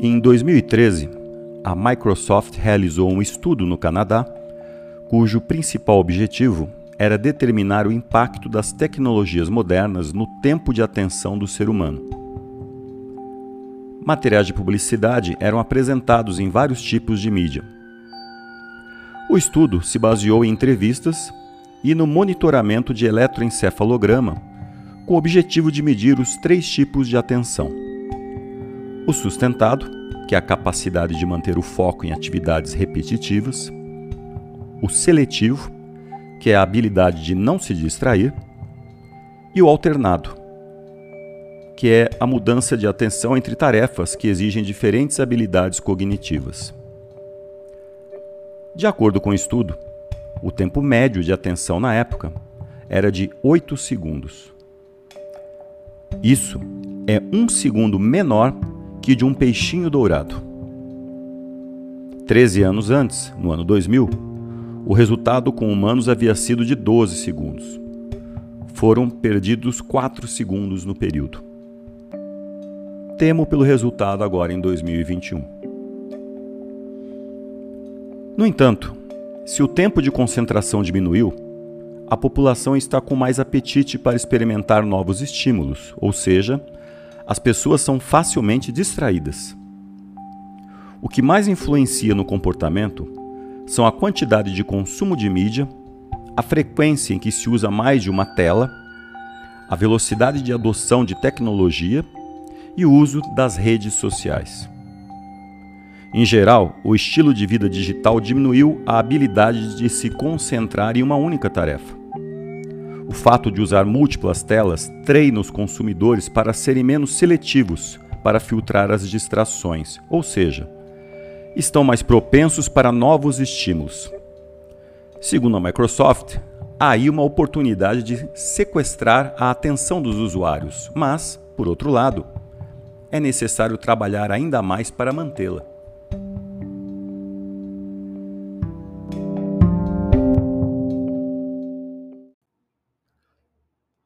Em 2013, a Microsoft realizou um estudo no Canadá, cujo principal objetivo era determinar o impacto das tecnologias modernas no tempo de atenção do ser humano. Materiais de publicidade eram apresentados em vários tipos de mídia. O estudo se baseou em entrevistas e no monitoramento de eletroencefalograma, com o objetivo de medir os três tipos de atenção o sustentado, que é a capacidade de manter o foco em atividades repetitivas, o seletivo, que é a habilidade de não se distrair, e o alternado, que é a mudança de atenção entre tarefas que exigem diferentes habilidades cognitivas. De acordo com o estudo, o tempo médio de atenção na época era de 8 segundos. Isso é um segundo menor de um peixinho dourado. Treze anos antes, no ano 2000, o resultado com humanos havia sido de 12 segundos. Foram perdidos 4 segundos no período. Temo pelo resultado agora em 2021. No entanto, se o tempo de concentração diminuiu, a população está com mais apetite para experimentar novos estímulos, ou seja, as pessoas são facilmente distraídas. O que mais influencia no comportamento são a quantidade de consumo de mídia, a frequência em que se usa mais de uma tela, a velocidade de adoção de tecnologia e o uso das redes sociais. Em geral, o estilo de vida digital diminuiu a habilidade de se concentrar em uma única tarefa. O fato de usar múltiplas telas treina os consumidores para serem menos seletivos para filtrar as distrações, ou seja, estão mais propensos para novos estímulos. Segundo a Microsoft, há aí uma oportunidade de sequestrar a atenção dos usuários, mas, por outro lado, é necessário trabalhar ainda mais para mantê-la.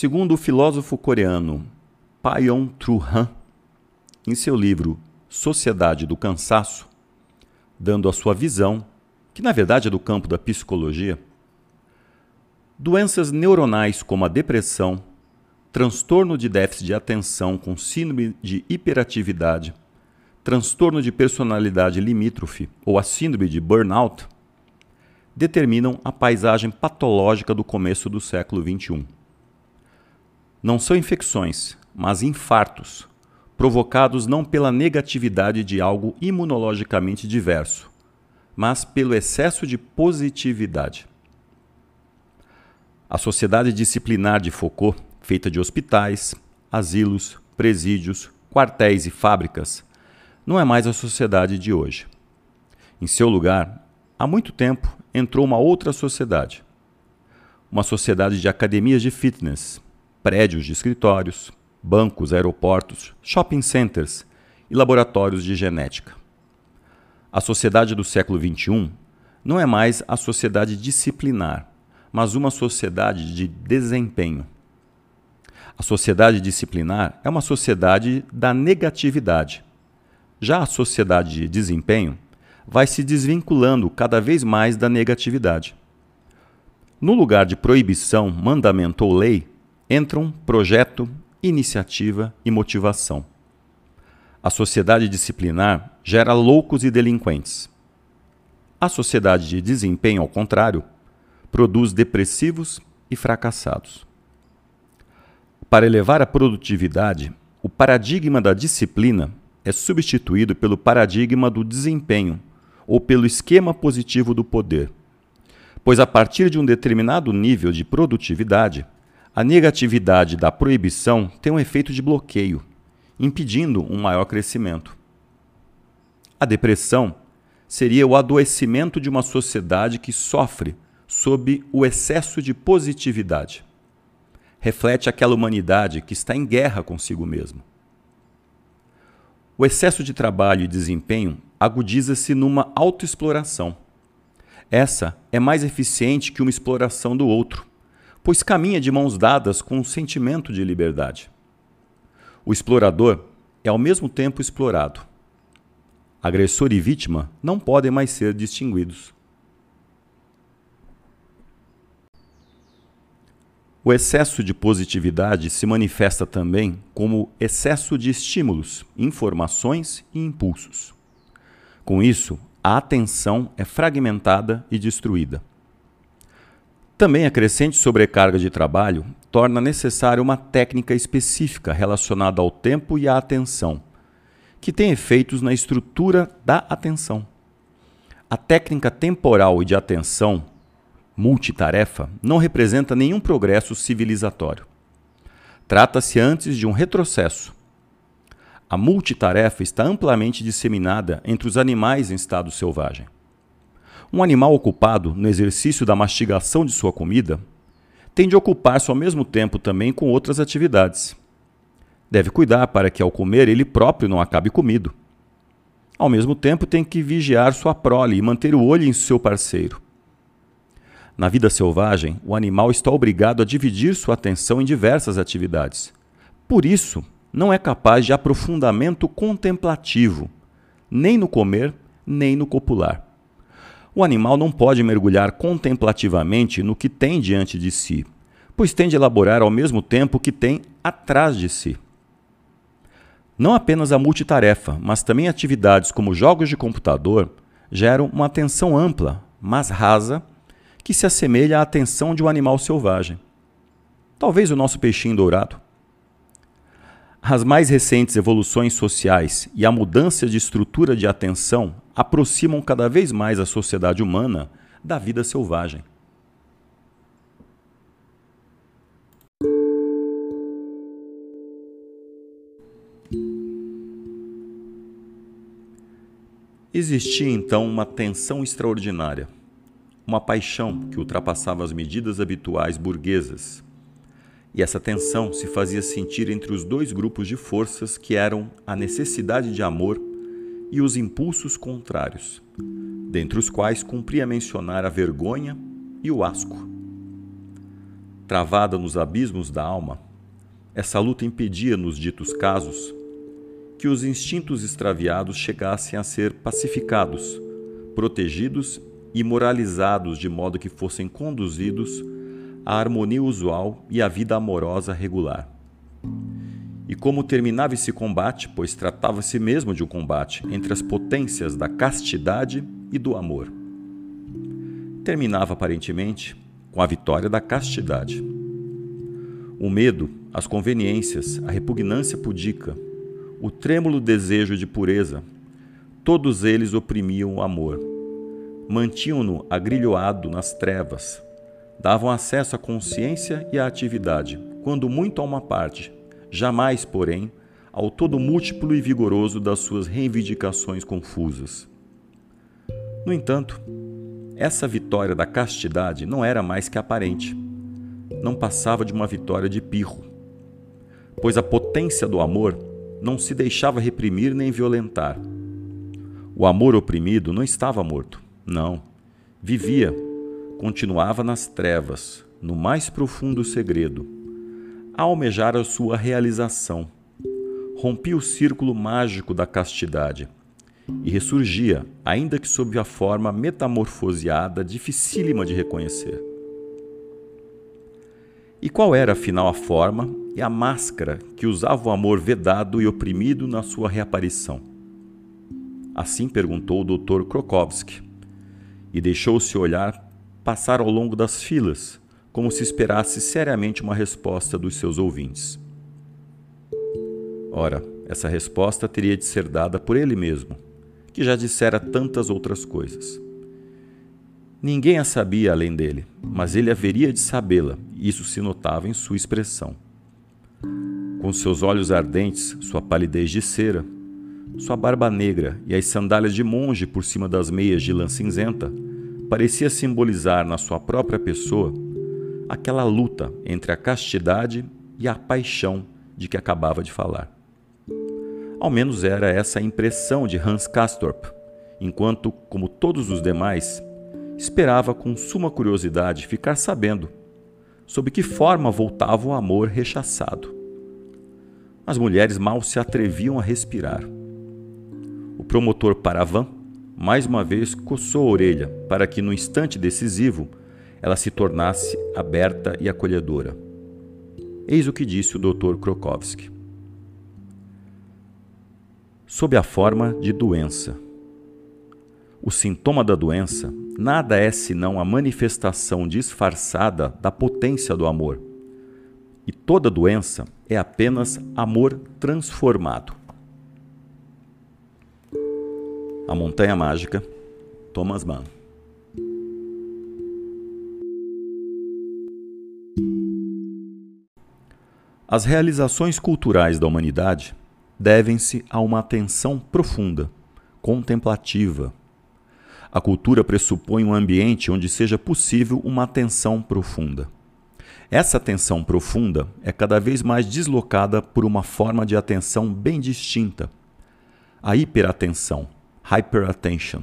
Segundo o filósofo coreano Payon Tru-han, em seu livro Sociedade do Cansaço, dando a sua visão, que na verdade é do campo da psicologia, doenças neuronais como a depressão, transtorno de déficit de atenção com síndrome de hiperatividade, transtorno de personalidade limítrofe ou a síndrome de burnout, determinam a paisagem patológica do começo do século XXI. Não são infecções, mas infartos, provocados não pela negatividade de algo imunologicamente diverso, mas pelo excesso de positividade. A sociedade disciplinar de Foucault, feita de hospitais, asilos, presídios, quartéis e fábricas, não é mais a sociedade de hoje. Em seu lugar, há muito tempo entrou uma outra sociedade. Uma sociedade de academias de fitness, prédios de escritórios, bancos, aeroportos, shopping centers e laboratórios de genética. A sociedade do século XXI não é mais a sociedade disciplinar, mas uma sociedade de desempenho. A sociedade disciplinar é uma sociedade da negatividade. Já a sociedade de desempenho vai se desvinculando cada vez mais da negatividade. No lugar de proibição, mandamento ou lei, entram projeto, iniciativa e motivação. A sociedade disciplinar gera loucos e delinquentes. A sociedade de desempenho, ao contrário, produz depressivos e fracassados. Para elevar a produtividade, o paradigma da disciplina é substituído pelo paradigma do desempenho ou pelo esquema positivo do poder. Pois a partir de um determinado nível de produtividade, A negatividade da proibição tem um efeito de bloqueio, impedindo um maior crescimento. A depressão seria o adoecimento de uma sociedade que sofre sob o excesso de positividade. Reflete aquela humanidade que está em guerra consigo mesma. O excesso de trabalho e desempenho agudiza-se numa autoexploração. Essa é mais eficiente que uma exploração do outro, pois caminha de mãos dadas com um sentimento de liberdade. O explorador é ao mesmo tempo explorado. Agressor e vítima não podem mais ser distinguidos. O excesso de positividade se manifesta também como excesso de estímulos, informações e impulsos. Com isso, a atenção é fragmentada e destruída. Também a crescente sobrecarga de trabalho torna necessária uma técnica específica relacionada ao tempo e à atenção, que tem efeitos na estrutura da atenção. A técnica temporal e de atenção multitarefa não representa nenhum progresso civilizatório. Trata-se antes de um retrocesso. A multitarefa está amplamente disseminada entre os animais em estado selvagem. Um animal ocupado no exercício da mastigação de sua comida tem de ocupar-se ao mesmo tempo também com outras atividades. Deve cuidar para que ao comer ele próprio não acabe comido. Ao mesmo tempo tem que vigiar sua prole e manter o olho em seu parceiro. Na vida selvagem, o animal está obrigado a dividir sua atenção em diversas atividades. Por isso, não é capaz de aprofundamento contemplativo, nem no comer, nem no copular. O animal não pode mergulhar contemplativamente no que tem diante de si, pois tem de elaborar ao mesmo tempo o que tem atrás de si. Não apenas a multitarefa, mas também atividades como jogos de computador geram uma atenção ampla, mas rasa que se assemelha à atenção de um animal selvagem. Talvez o nosso peixinho dourado. As mais recentes evoluções sociais e a mudança de estrutura de atenção aproximam cada vez mais a sociedade humana da vida selvagem. Existia então uma tensão extraordinária uma paixão que ultrapassava as medidas habituais burguesas. E essa tensão se fazia sentir entre os dois grupos de forças que eram a necessidade de amor e os impulsos contrários, dentre os quais cumpria mencionar a vergonha e o asco. Travada nos abismos da alma, essa luta impedia, nos ditos casos, que os instintos extraviados chegassem a ser pacificados, protegidos e moralizados de modo que fossem conduzidos à harmonia usual e à vida amorosa regular. E como terminava esse combate, pois tratava-se mesmo de um combate entre as potências da castidade e do amor. Terminava aparentemente com a vitória da castidade. O medo, as conveniências, a repugnância pudica, o trêmulo desejo de pureza, todos eles oprimiam o amor mantinham-no agrilhoado nas trevas, davam acesso à consciência e à atividade, quando muito a uma parte, jamais, porém, ao todo múltiplo e vigoroso das suas reivindicações confusas. No entanto, essa vitória da castidade não era mais que aparente. Não passava de uma vitória de pirro, pois a potência do amor não se deixava reprimir nem violentar. O amor oprimido não estava morto não. Vivia, continuava nas trevas, no mais profundo segredo, a almejar a sua realização. Rompia o círculo mágico da castidade e ressurgia, ainda que sob a forma metamorfoseada dificílima de reconhecer. E qual era, afinal, a forma e a máscara que usava o amor vedado e oprimido na sua reaparição? Assim perguntou o Dr. Krokowski e deixou-se olhar passar ao longo das filas, como se esperasse seriamente uma resposta dos seus ouvintes. Ora, essa resposta teria de ser dada por ele mesmo, que já dissera tantas outras coisas. Ninguém a sabia além dele, mas ele haveria de sabê-la, e isso se notava em sua expressão. Com seus olhos ardentes, sua palidez de cera, sua barba negra e as sandálias de monge por cima das meias de lã cinzenta, parecia simbolizar na sua própria pessoa aquela luta entre a castidade e a paixão de que acabava de falar. Ao menos era essa a impressão de Hans Castorp, enquanto, como todos os demais, esperava com suma curiosidade ficar sabendo sob que forma voltava o amor rechaçado. As mulheres mal se atreviam a respirar. O promotor Paravan, mais uma vez, coçou a orelha para que, no instante decisivo, ela se tornasse aberta e acolhedora. Eis o que disse o Dr. Krokowski. Sob a forma de doença. O sintoma da doença nada é senão a manifestação disfarçada da potência do amor. E toda doença é apenas amor transformado. A Montanha Mágica, Thomas Mann. As realizações culturais da humanidade devem-se a uma atenção profunda, contemplativa, a cultura pressupõe um ambiente onde seja possível uma atenção profunda. Essa atenção profunda é cada vez mais deslocada por uma forma de atenção bem distinta, a hiperatenção, hyperattention.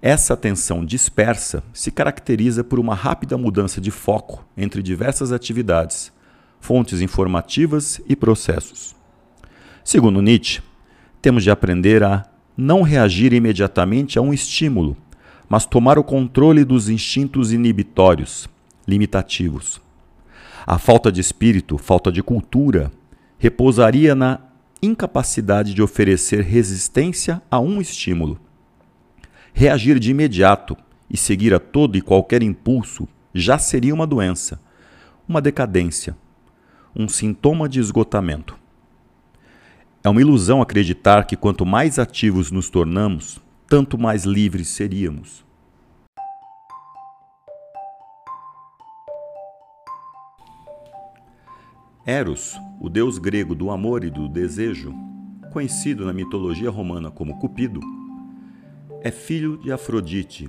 Essa atenção dispersa se caracteriza por uma rápida mudança de foco entre diversas atividades, fontes informativas e processos. Segundo Nietzsche, temos de aprender a não reagir imediatamente a um estímulo, mas tomar o controle dos instintos inibitórios, limitativos. A falta de espírito, falta de cultura, repousaria na incapacidade de oferecer resistência a um estímulo. Reagir de imediato e seguir a todo e qualquer impulso já seria uma doença, uma decadência, um sintoma de esgotamento. É uma ilusão acreditar que quanto mais ativos nos tornamos, tanto mais livres seríamos. Eros, o deus grego do amor e do desejo, conhecido na mitologia romana como Cupido, é filho de Afrodite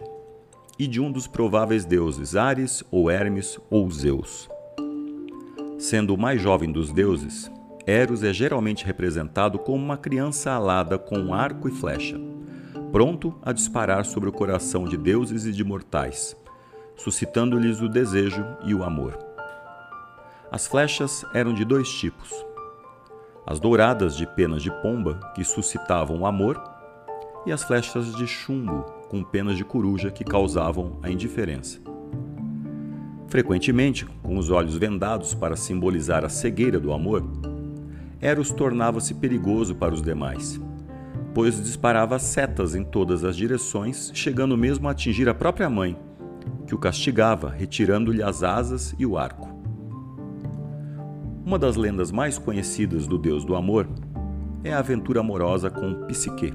e de um dos prováveis deuses Ares ou Hermes ou Zeus. Sendo o mais jovem dos deuses, Eros é geralmente representado como uma criança alada com um arco e flecha, pronto a disparar sobre o coração de deuses e de mortais, suscitando-lhes o desejo e o amor. As flechas eram de dois tipos: as douradas de penas de pomba, que suscitavam o amor, e as flechas de chumbo, com penas de coruja, que causavam a indiferença. Frequentemente, com os olhos vendados para simbolizar a cegueira do amor, Eros tornava-se perigoso para os demais, pois disparava setas em todas as direções, chegando mesmo a atingir a própria mãe, que o castigava, retirando-lhe as asas e o arco. Uma das lendas mais conhecidas do deus do amor é a aventura amorosa com Psique,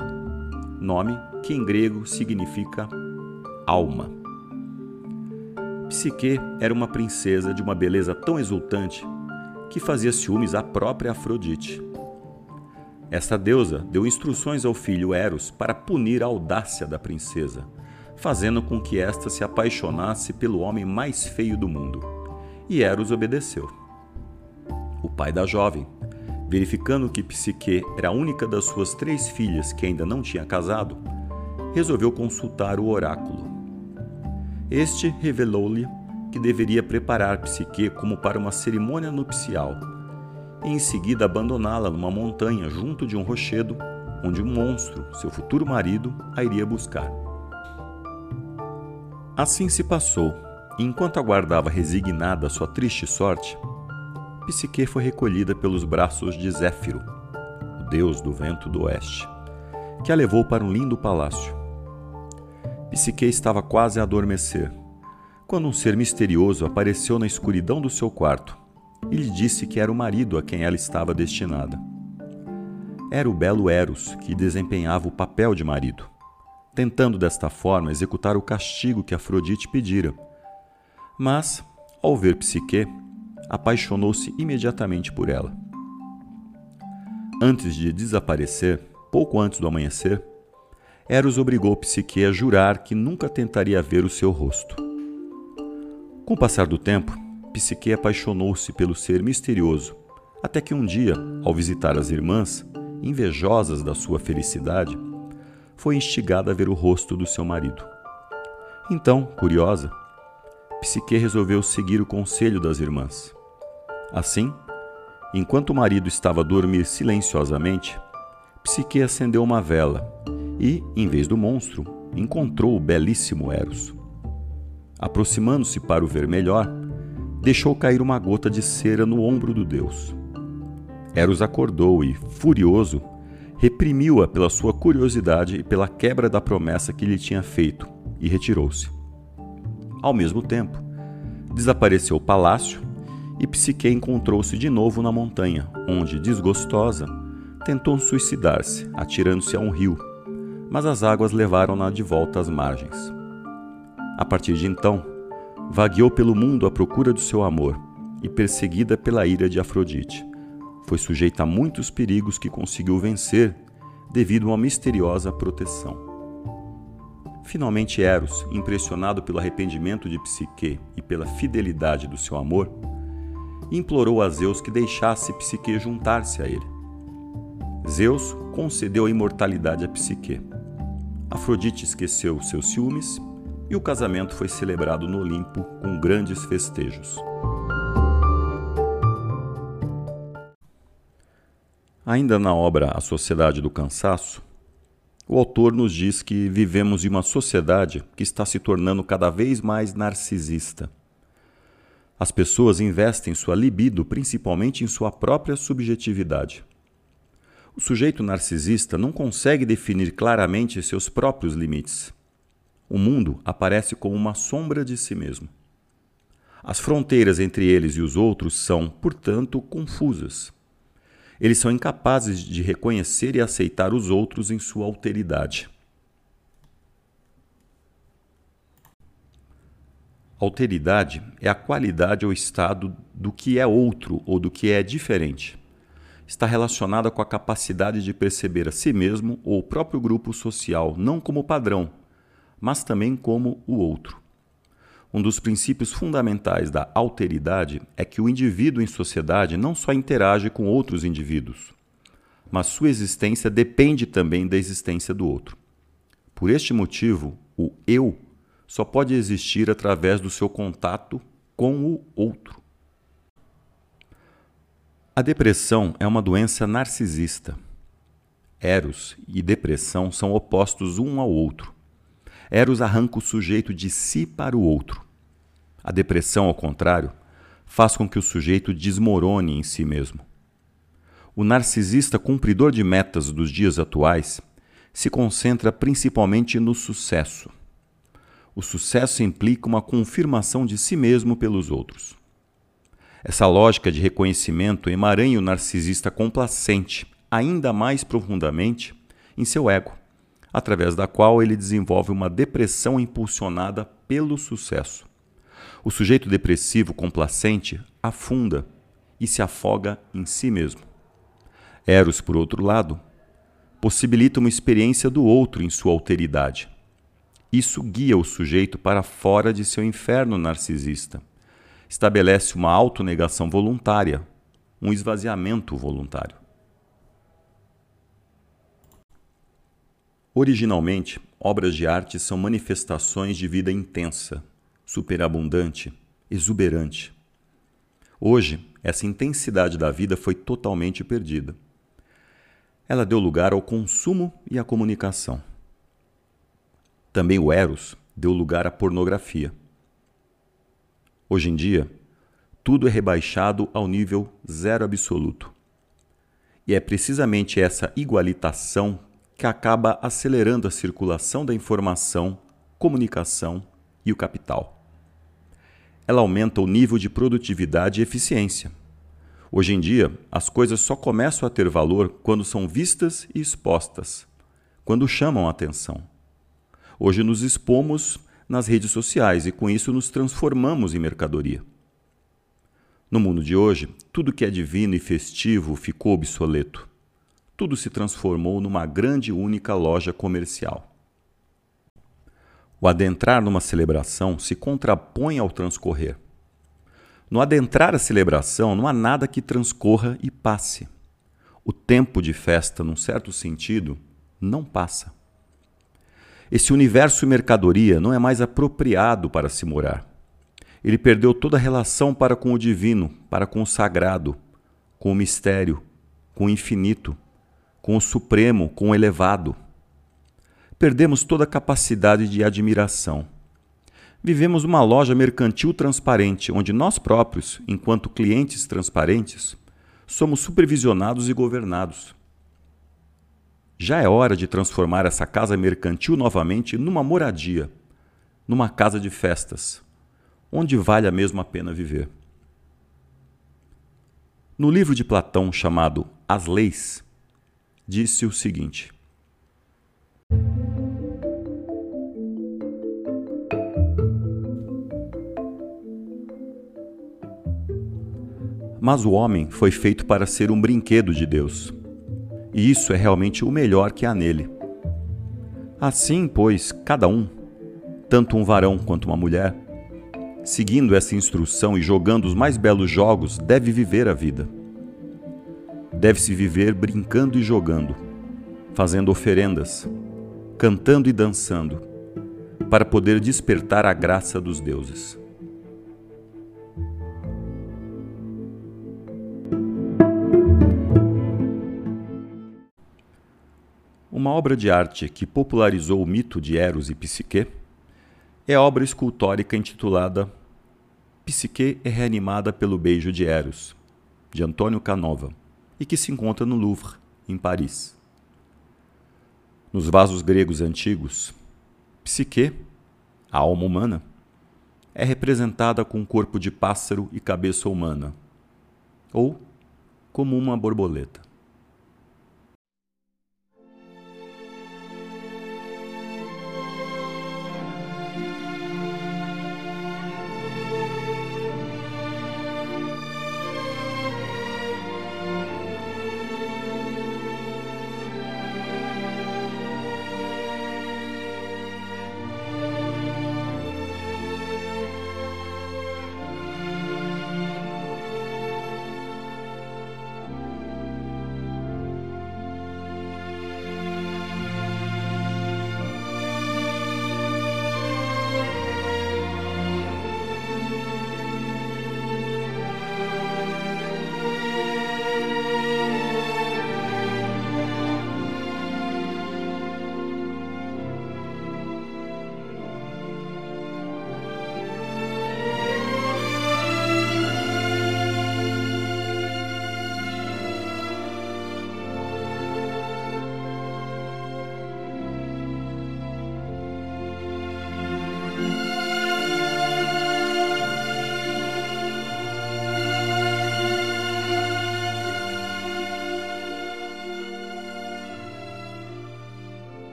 nome que em grego significa alma. Psique era uma princesa de uma beleza tão exultante que fazia ciúmes à própria Afrodite. Esta deusa deu instruções ao filho Eros para punir a audácia da princesa, fazendo com que esta se apaixonasse pelo homem mais feio do mundo. E Eros obedeceu. O pai da jovem, verificando que Psique era a única das suas três filhas que ainda não tinha casado, resolveu consultar o oráculo. Este revelou-lhe que deveria preparar Psique como para uma cerimônia nupcial, e em seguida abandoná-la numa montanha junto de um rochedo, onde um monstro, seu futuro marido, a iria buscar. Assim se passou, e enquanto aguardava resignada sua triste sorte, Psique foi recolhida pelos braços de Zéfiro, o deus do vento do oeste, que a levou para um lindo palácio. Psique estava quase a adormecer quando um ser misterioso apareceu na escuridão do seu quarto e lhe disse que era o marido a quem ela estava destinada. Era o belo Eros que desempenhava o papel de marido, tentando desta forma executar o castigo que Afrodite pedira. Mas, ao ver Psique, apaixonou-se imediatamente por ela. Antes de desaparecer, pouco antes do amanhecer, Eros obrigou Psique a jurar que nunca tentaria ver o seu rosto. Com o passar do tempo, Psique apaixonou-se pelo ser misterioso, até que um dia, ao visitar as irmãs, invejosas da sua felicidade, foi instigada a ver o rosto do seu marido. Então, curiosa, Psique resolveu seguir o conselho das irmãs. Assim, enquanto o marido estava a dormir silenciosamente, Psique acendeu uma vela e, em vez do monstro, encontrou o belíssimo Eros. Aproximando-se para o ver melhor, deixou cair uma gota de cera no ombro do deus. Eros acordou e, furioso, reprimiu-a pela sua curiosidade e pela quebra da promessa que lhe tinha feito e retirou-se. Ao mesmo tempo, desapareceu o palácio e Psique encontrou-se de novo na montanha, onde, desgostosa, tentou suicidar-se, atirando-se a um rio, mas as águas levaram-na de volta às margens. A partir de então, vagueou pelo mundo à procura do seu amor e perseguida pela ira de Afrodite foi sujeita a muitos perigos que conseguiu vencer devido a uma misteriosa proteção. Finalmente, Eros, impressionado pelo arrependimento de Psique e pela fidelidade do seu amor, implorou a Zeus que deixasse Psique juntar-se a ele. Zeus concedeu a imortalidade a Psique. Afrodite esqueceu seus ciúmes e o casamento foi celebrado no Olimpo com grandes festejos. Ainda na obra A Sociedade do Cansaço, o autor nos diz que vivemos em uma sociedade que está se tornando cada vez mais narcisista. As pessoas investem sua libido principalmente em sua própria subjetividade. O sujeito narcisista não consegue definir claramente seus próprios limites. O mundo aparece como uma sombra de si mesmo. As fronteiras entre eles e os outros são, portanto, confusas eles são incapazes de reconhecer e aceitar os outros em sua alteridade. Alteridade é a qualidade ou estado do que é outro ou do que é diferente. Está relacionada com a capacidade de perceber a si mesmo ou o próprio grupo social não como padrão, mas também como o outro. Um dos princípios fundamentais da alteridade é que o indivíduo em sociedade não só interage com outros indivíduos, mas sua existência depende também da existência do outro. Por este motivo, o eu só pode existir através do seu contato com o outro. A depressão é uma doença narcisista. Eros e depressão são opostos um ao outro. Eros arranca o sujeito de si para o outro. A depressão, ao contrário, faz com que o sujeito desmorone em si mesmo. O narcisista cumpridor de metas dos dias atuais se concentra principalmente no sucesso. O sucesso implica uma confirmação de si mesmo pelos outros. Essa lógica de reconhecimento emaranha o narcisista complacente ainda mais profundamente em seu ego, através da qual ele desenvolve uma depressão impulsionada pelo sucesso. O sujeito depressivo complacente afunda e se afoga em si mesmo. Eros, por outro lado, possibilita uma experiência do outro em sua alteridade. Isso guia o sujeito para fora de seu inferno narcisista. Estabelece uma autonegação voluntária, um esvaziamento voluntário. Originalmente, obras de arte são manifestações de vida intensa, superabundante, exuberante. Hoje, essa intensidade da vida foi totalmente perdida. Ela deu lugar ao consumo e à comunicação. Também o Eros deu lugar à pornografia. Hoje em dia, tudo é rebaixado ao nível zero absoluto. E é precisamente essa igualitação que acaba acelerando a circulação da informação, comunicação e o capital ela aumenta o nível de produtividade e eficiência. Hoje em dia, as coisas só começam a ter valor quando são vistas e expostas, quando chamam a atenção. Hoje nos expomos nas redes sociais e com isso nos transformamos em mercadoria. No mundo de hoje, tudo que é divino e festivo ficou obsoleto. Tudo se transformou numa grande única loja comercial. O adentrar numa celebração se contrapõe ao transcorrer. No adentrar a celebração, não há nada que transcorra e passe. O tempo de festa, num certo sentido, não passa. Esse universo mercadoria não é mais apropriado para se morar. Ele perdeu toda a relação para com o divino, para com o sagrado, com o mistério, com o infinito, com o supremo, com o elevado. Perdemos toda a capacidade de admiração. Vivemos uma loja mercantil transparente, onde nós próprios, enquanto clientes transparentes, somos supervisionados e governados. Já é hora de transformar essa casa mercantil novamente numa moradia, numa casa de festas, onde vale a mesma pena viver. No livro de Platão chamado As Leis, disse o seguinte: Mas o homem foi feito para ser um brinquedo de Deus e isso é realmente o melhor que há nele. Assim, pois, cada um, tanto um varão quanto uma mulher, seguindo essa instrução e jogando os mais belos jogos, deve viver a vida. Deve-se viver brincando e jogando, fazendo oferendas, cantando e dançando, para poder despertar a graça dos deuses. Uma obra de arte que popularizou o mito de Eros e Psique é a obra escultórica intitulada Psique é reanimada pelo beijo de Eros, de Antônio Canova, e que se encontra no Louvre, em Paris. Nos vasos gregos antigos, Psique, a alma humana, é representada com corpo de pássaro e cabeça humana, ou como uma borboleta.